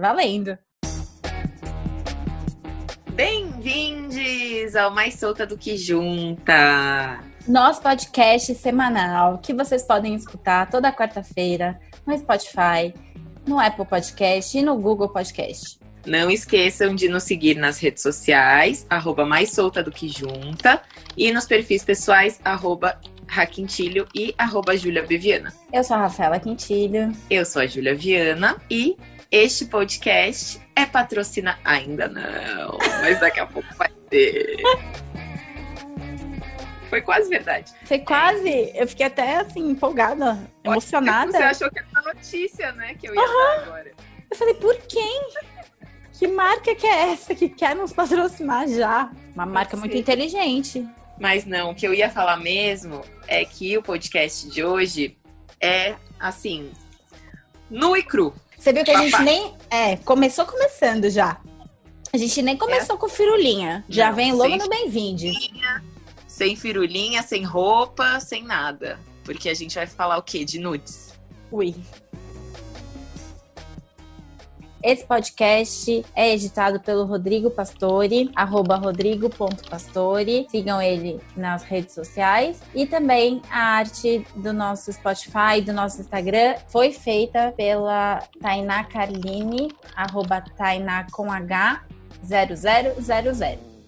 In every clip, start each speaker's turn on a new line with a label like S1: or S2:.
S1: Valendo!
S2: Bem-vindos ao Mais Solta do que Junta!
S1: Nosso podcast semanal que vocês podem escutar toda quarta-feira no Spotify, no Apple Podcast e no Google Podcast.
S2: Não esqueçam de nos seguir nas redes sociais, arroba mais solta do que junta, e nos perfis pessoais, arroba Raquintilho e arroba Júlia Beviana.
S1: Eu sou a Rafaela Quintilho.
S2: Eu sou a Júlia Viana e este podcast é patrocina ainda não, mas daqui a pouco vai ter. Foi quase verdade.
S1: Foi quase. Eu fiquei até assim, empolgada, emocionada.
S2: Você achou que era uma notícia, né? Que eu ia uhum. dar agora.
S1: Eu falei, por quem? Que marca que é essa que quer nos patrocinar já? Uma marca muito inteligente.
S2: Mas não, o que eu ia falar mesmo é que o podcast de hoje é assim, nu e cru.
S1: Você viu que a gente nem. É, começou começando já. A gente nem começou é. com firulinha. Já não, vem logo no bem-vindo.
S2: Sem firulinha, sem roupa, sem nada. Porque a gente vai falar o quê? De nudes.
S1: Ui. Esse podcast é editado pelo Rodrigo Pastore, arroba rodrigo.pastore. Sigam ele nas redes sociais. E também a arte do nosso Spotify, do nosso Instagram, foi feita pela Tainá Carline, arroba Tainá com H 0000.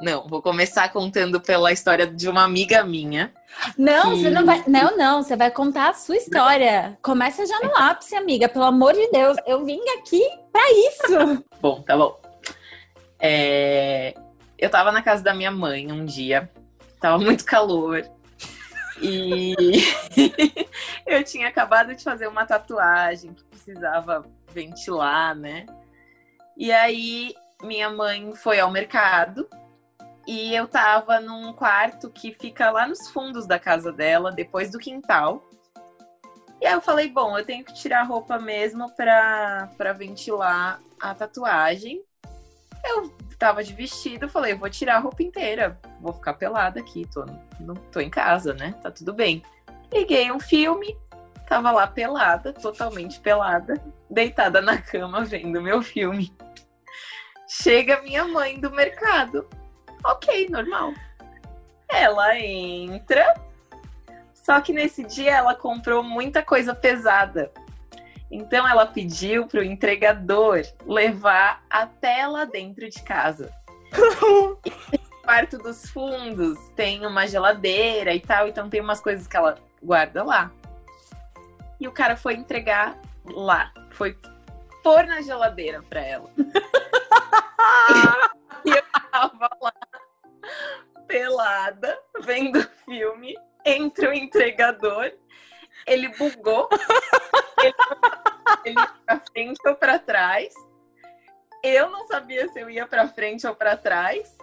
S2: Não, vou começar contando pela história de uma amiga minha.
S1: Não, que... você não vai. Não, não, você vai contar a sua história. Começa já no ápice, amiga. Pelo amor de Deus, eu vim aqui para isso.
S2: bom, tá bom. É... Eu tava na casa da minha mãe um dia, tava muito calor. E eu tinha acabado de fazer uma tatuagem que precisava ventilar, né? E aí minha mãe foi ao mercado e eu tava num quarto que fica lá nos fundos da casa dela, depois do quintal. E aí eu falei, bom, eu tenho que tirar a roupa mesmo pra, pra ventilar a tatuagem. Eu tava de vestido, falei, vou tirar a roupa inteira, vou ficar pelada aqui, tô, não, tô em casa, né? Tá tudo bem. Liguei um filme, tava lá pelada, totalmente pelada, deitada na cama vendo meu filme. Chega minha mãe do mercado ok, normal. Ela entra, só que nesse dia ela comprou muita coisa pesada. Então ela pediu para o entregador levar até lá dentro de casa. no quarto dos fundos tem uma geladeira e tal, então tem umas coisas que ela guarda lá. E o cara foi entregar lá, foi pôr na geladeira para ela. e eu tava lá pelada, vendo filme, entra o entregador, ele bugou, ele, ele ia pra frente ou pra trás. Eu não sabia se eu ia pra frente ou pra trás.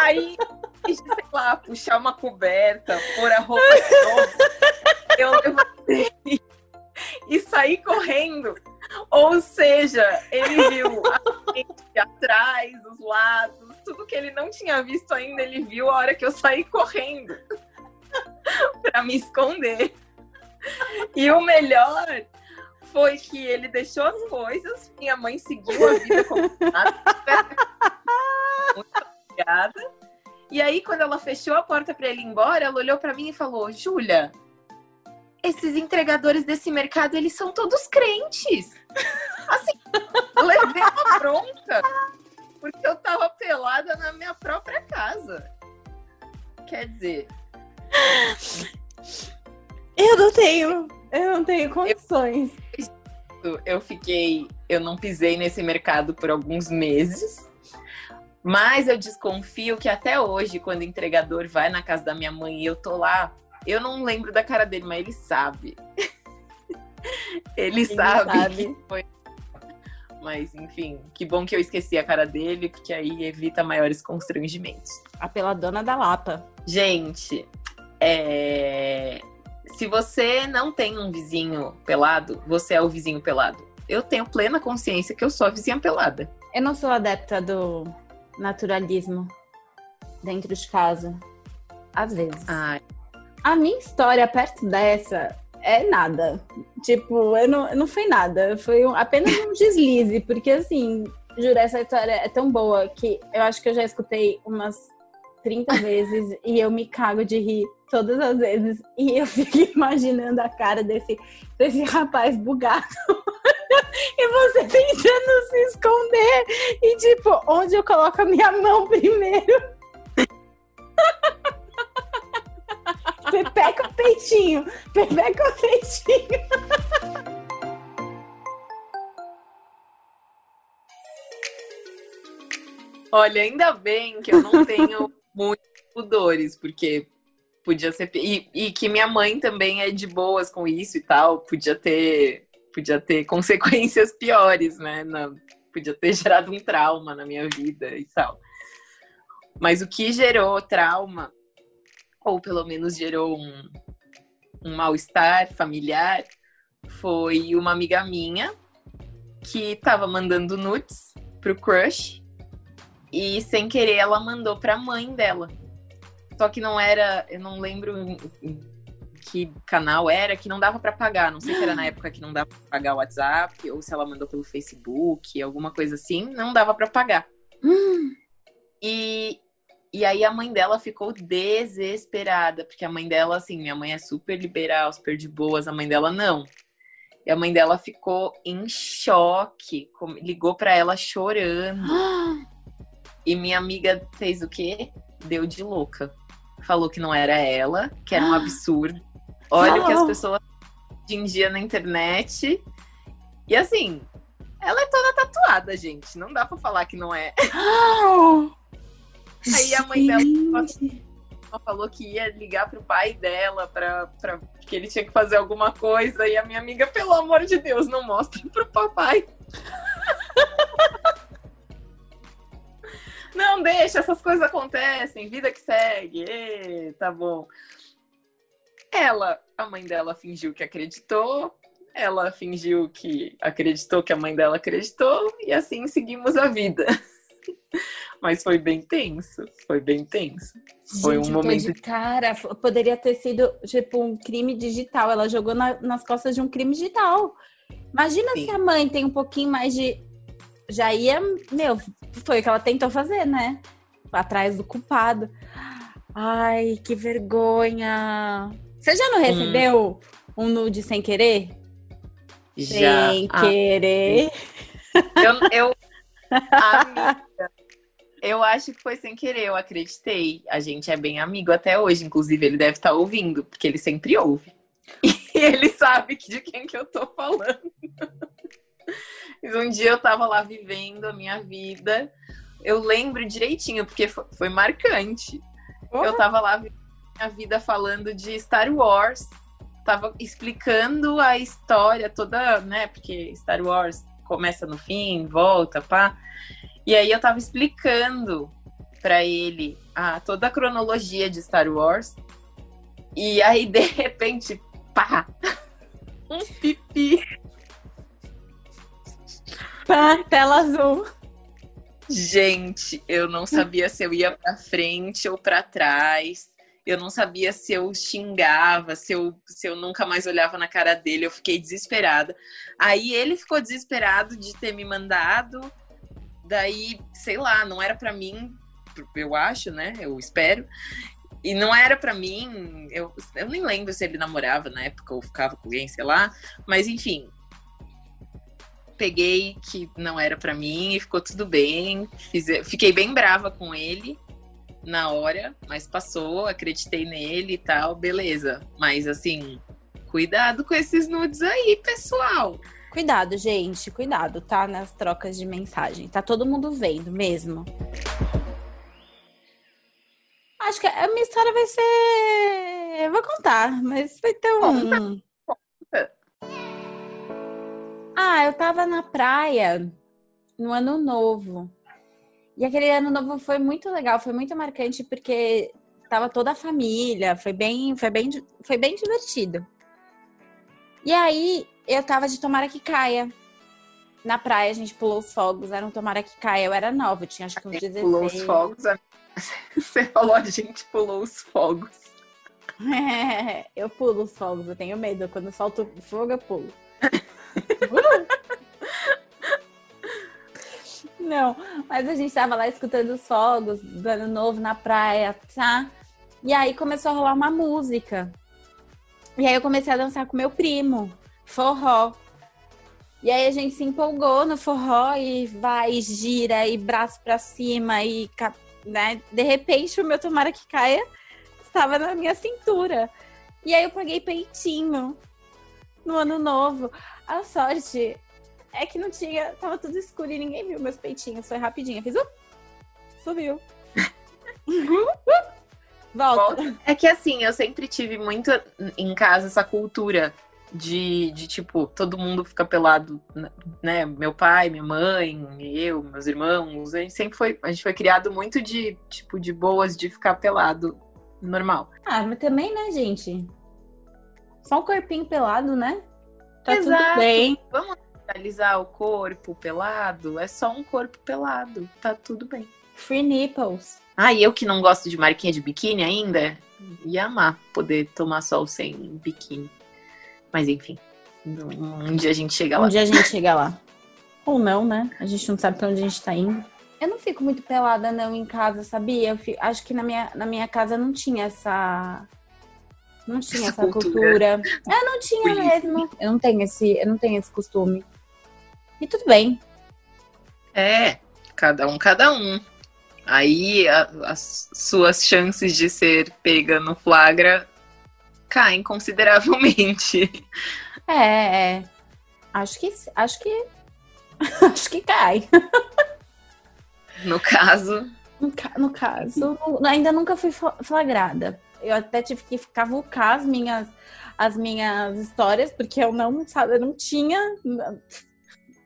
S2: Aí, sei lá, puxar uma coberta, pôr a roupa de novo. Eu levantei e saí correndo. Ou seja, ele viu a atrás, os lados, tudo que ele não tinha visto ainda, ele viu a hora que eu saí correndo para me esconder. E o melhor foi que ele deixou as coisas, minha mãe seguiu a vida como nada. Muito obrigada. E aí, quando ela fechou a porta para ele ir embora, ela olhou para mim e falou: Júlia, esses entregadores desse mercado, eles são todos crentes. Assim, levei bronca porque eu tava pelada na minha própria casa. Quer dizer.
S1: Eu não tenho. Eu não tenho condições.
S2: Eu, eu fiquei. Eu não pisei nesse mercado por alguns meses. Mas eu desconfio que até hoje, quando o entregador vai na casa da minha mãe e eu tô lá, eu não lembro da cara dele, mas ele sabe. ele, ele sabe, sabe, que foi mas, enfim, que bom que eu esqueci a cara dele, porque aí evita maiores constrangimentos.
S1: A peladona da Lapa.
S2: Gente, é... se você não tem um vizinho pelado, você é o vizinho pelado. Eu tenho plena consciência que eu sou a vizinha pelada.
S1: Eu não sou adepta do naturalismo dentro de casa. Às vezes.
S2: Ai,
S1: a minha história perto dessa é nada. Tipo, eu não, não foi nada. Foi um, apenas um deslize, porque assim, juro, essa história é tão boa que eu acho que eu já escutei umas 30 vezes e eu me cago de rir todas as vezes. E eu fico imaginando a cara desse, desse rapaz bugado. e você tentando se esconder. E tipo, onde eu coloco a minha mão primeiro? Pepeca o peitinho. Pepeca o peitinho.
S2: Olha, ainda bem que eu não tenho muitos pudores, porque podia ser. E, e, que minha mãe também é de boas com isso e tal. Podia ter, podia ter consequências piores, né? Na, podia ter gerado um trauma na minha vida e tal. Mas o que gerou trauma ou pelo menos gerou um, um mal-estar familiar, foi uma amiga minha que tava mandando nudes pro crush e sem querer ela mandou pra mãe dela. Só que não era, eu não lembro que canal era, que não dava para pagar. Não sei se era na época que não dava pra pagar o WhatsApp ou se ela mandou pelo Facebook, alguma coisa assim, não dava para pagar. Hum. E e aí a mãe dela ficou desesperada, porque a mãe dela, assim, minha mãe é super liberal, super de boas, a mãe dela não. E a mãe dela ficou em choque, ligou para ela chorando. e minha amiga fez o quê? Deu de louca. Falou que não era ela, que era um absurdo. Olha o que as pessoas hoje em dia na internet. E assim, ela é toda tatuada, gente. Não dá para falar que não é. Aí a mãe dela falou que ia ligar pro pai dela pra, pra, que ele tinha que fazer alguma coisa. E a minha amiga, pelo amor de Deus, não mostre pro papai. não, deixa, essas coisas acontecem, vida que segue. E, tá bom. Ela, a mãe dela fingiu que acreditou, ela fingiu que acreditou que a mãe dela acreditou, e assim seguimos a vida. Mas foi bem tenso, foi bem tenso.
S1: Gente, foi um momento. De cara, poderia ter sido tipo um crime digital. Ela jogou na, nas costas de um crime digital. Imagina Sim. se a mãe tem um pouquinho mais de. Já ia. Meu, foi o que ela tentou fazer, né? Atrás do culpado. Ai, que vergonha. Você já não hum. recebeu hum. um nude sem querer?
S2: Já.
S1: Sem ah, querer.
S2: Eu, eu, amiga, eu acho que foi sem querer, eu acreditei. A gente é bem amigo até hoje, inclusive ele deve estar ouvindo, porque ele sempre ouve. E ele sabe de quem que eu tô falando. Mas um dia eu tava lá vivendo a minha vida. Eu lembro direitinho, porque foi, marcante. Eu tava lá vivendo a minha vida falando de Star Wars. Tava explicando a história toda, né? Porque Star Wars começa no fim, volta, pá. E aí eu tava explicando para ele a, toda a cronologia de Star Wars. E aí, de repente, pá! Um pipi.
S1: Pá, tela azul.
S2: Gente, eu não sabia se eu ia para frente ou para trás. Eu não sabia se eu xingava, se eu, se eu nunca mais olhava na cara dele. Eu fiquei desesperada. Aí ele ficou desesperado de ter me mandado. Daí, sei lá, não era para mim, eu acho, né? Eu espero. E não era para mim, eu, eu nem lembro se ele namorava na época ou ficava com alguém, sei lá. Mas enfim, peguei que não era para mim e ficou tudo bem. Fiz, fiquei bem brava com ele na hora, mas passou, acreditei nele e tal, beleza. Mas assim, cuidado com esses nudes aí, pessoal.
S1: Cuidado, gente, cuidado, tá? Nas trocas de mensagem. Tá todo mundo vendo mesmo. Acho que a minha história vai ser. Eu vou contar, mas vai ter um. Ah, eu tava na praia no ano novo. E aquele ano novo foi muito legal, foi muito marcante porque tava toda a família, foi bem, foi bem, foi bem divertido. E aí eu tava de tomara que caia. Na praia a gente pulou os fogos, era um tomara que caia. Eu era nova, eu tinha acho que uns 16.
S2: Pulou os fogos. Você falou a gente pulou os fogos.
S1: eu pulo os fogos, eu tenho medo. Quando solto fogo, eu pulo. Não, mas a gente tava lá escutando os fogos do ano novo na praia, tá? E aí começou a rolar uma música. E aí eu comecei a dançar com meu primo, forró. E aí a gente se empolgou no forró e vai, gira, e braço pra cima, e né? de repente o meu tomara que caia estava na minha cintura. E aí eu paguei peitinho no ano novo. A sorte é que não tinha, tava tudo escuro e ninguém viu meus peitinhos. Foi rapidinho. fiz, uh, subiu. Volta.
S2: É que assim, eu sempre tive muito em casa essa cultura de, de tipo, todo mundo fica pelado, né? Meu pai, minha mãe, eu, meus irmãos. A gente sempre foi, a gente foi criado muito de, tipo, de boas de ficar pelado normal.
S1: Ah, mas também, né, gente? Só um corpinho pelado, né? Tá Exato. tudo bem.
S2: Vamos realizar o corpo pelado? É só um corpo pelado. Tá tudo bem.
S1: Free nipples.
S2: Ah, e eu que não gosto de marquinha de biquíni ainda, ia amar poder tomar sol sem biquíni. Mas enfim, um dia a gente chega lá.
S1: Um dia a gente chega lá. Ou não, né? A gente não sabe pra onde a gente tá indo. Eu não fico muito pelada, não, em casa, sabia? Eu fico... acho que na minha, na minha casa não tinha essa. Não tinha essa, essa cultura. cultura. É, não tinha mesmo. Eu não tenho esse, eu não tenho esse costume. E tudo bem.
S2: É, cada um, cada um. Aí a, as suas chances de ser pega no flagra caem consideravelmente.
S1: É, é. Acho que acho que acho que cai.
S2: No caso.
S1: No, no caso, ainda nunca fui flagrada. Eu até tive que cavucar as minhas as minhas histórias porque eu não sabe, eu não tinha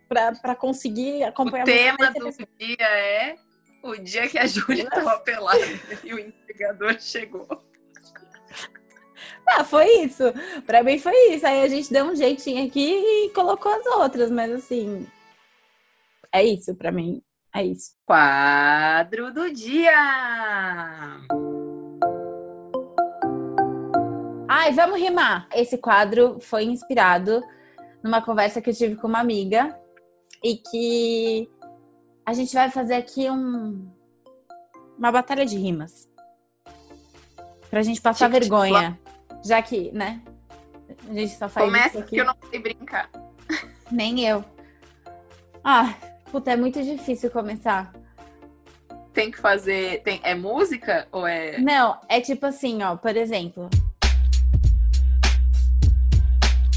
S1: para conseguir acompanhar
S2: O tema do dia é o dia que a Júlia estava pelada e o entregador chegou.
S1: Ah, foi isso. Para mim foi isso. Aí a gente deu um jeitinho aqui e colocou as outras, mas assim, é isso para mim. É isso.
S2: Quadro do dia.
S1: Ai, vamos rimar. Esse quadro foi inspirado numa conversa que eu tive com uma amiga e que a gente vai fazer aqui um, uma batalha de rimas. Pra gente passar tipo, vergonha. Tipo, já que, né? A gente só faz
S2: Começa porque eu não sei brincar.
S1: Nem eu. Ah, puta, é muito difícil começar.
S2: Tem que fazer. Tem, é música ou é.
S1: Não, é tipo assim, ó, por exemplo.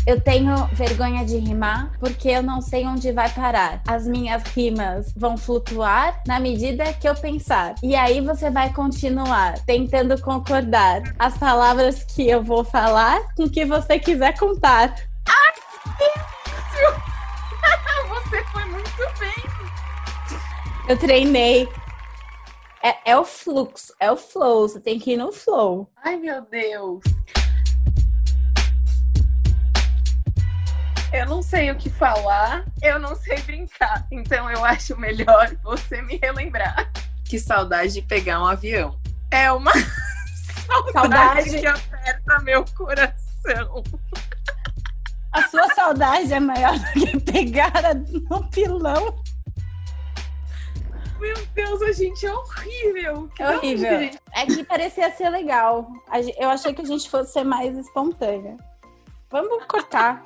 S1: Eu tenho vergonha de rimar porque eu não sei onde vai parar. As minhas rimas vão flutuar na medida que eu pensar. E aí você vai continuar tentando concordar as palavras que eu vou falar com o que você quiser contar.
S2: Ai, você foi muito bem.
S1: Eu treinei. É, é, o fluxo, é o flow. Você tem que ir no flow.
S2: Ai, meu Deus. Eu não sei o que falar, eu não sei brincar. Então eu acho melhor você me relembrar. Que saudade de pegar um avião. É uma saudade, saudade. que aperta meu coração.
S1: A sua saudade é maior do que pegar no pilão.
S2: Meu Deus, a gente é horrível.
S1: Que é horrível. É que parecia ser legal. Eu achei que a gente fosse ser mais espontânea. Vamos cortar.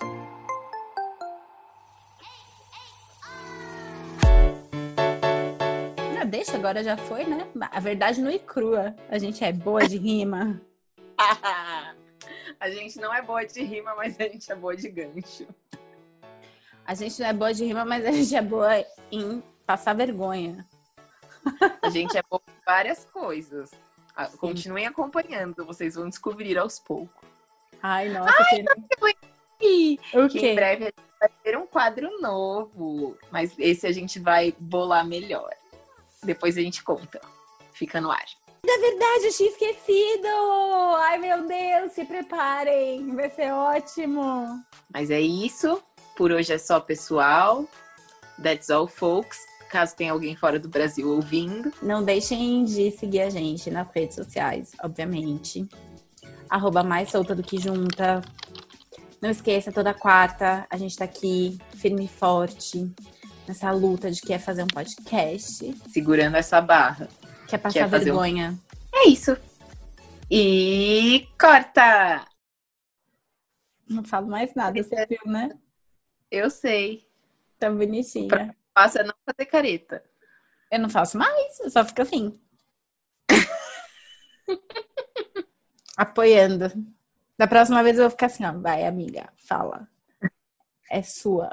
S1: Deixa, agora já foi, né? A verdade não é crua. A gente é boa de rima.
S2: a gente não é boa de rima, mas a gente é boa de gancho.
S1: A gente não é boa de rima, mas a gente é boa em passar vergonha.
S2: A gente é boa em várias coisas. Ah, continuem acompanhando, vocês vão descobrir aos poucos.
S1: Ai, nossa.
S2: Ai, que... O que em breve a gente vai ter um quadro novo, mas esse a gente vai bolar melhor. Depois a gente conta. Fica no ar.
S1: Da verdade, eu tinha esquecido! Ai, meu Deus, se preparem, vai ser ótimo!
S2: Mas é isso. Por hoje é só, pessoal. That's all, folks. Caso tenha alguém fora do Brasil ouvindo.
S1: Não deixem de seguir a gente nas redes sociais, obviamente. arroba mais solta do que junta. Não esqueça, toda quarta a gente tá aqui, firme e forte, nessa luta de que é fazer um podcast.
S2: Segurando essa barra.
S1: Quer passar
S2: um-
S1: vergonha.
S2: É isso. E corta!
S1: Não falo mais nada, você viu, né?
S2: Eu sei.
S1: Tá bonitinha.
S2: Faça é não fazer careta.
S1: Eu não faço mais, eu só fico assim. Apoiando. Da próxima vez eu vou ficar assim, ó. Vai, amiga, fala. É sua.